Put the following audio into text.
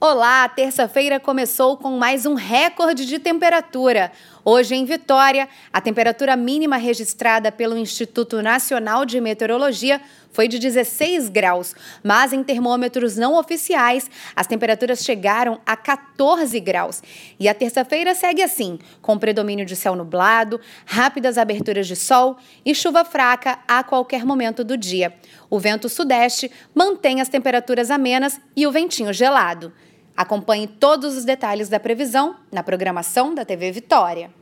Olá, terça-feira começou com mais um recorde de temperatura. Hoje em Vitória, a temperatura mínima registrada pelo Instituto Nacional de Meteorologia foi de 16 graus, mas em termômetros não oficiais, as temperaturas chegaram a 14 graus. E a terça-feira segue assim, com predomínio de céu nublado, rápidas aberturas de sol e chuva fraca a qualquer momento do dia. O vento sudeste mantém as temperaturas amenas e o ventinho gelado. Acompanhe todos os detalhes da previsão na programação da TV Vitória.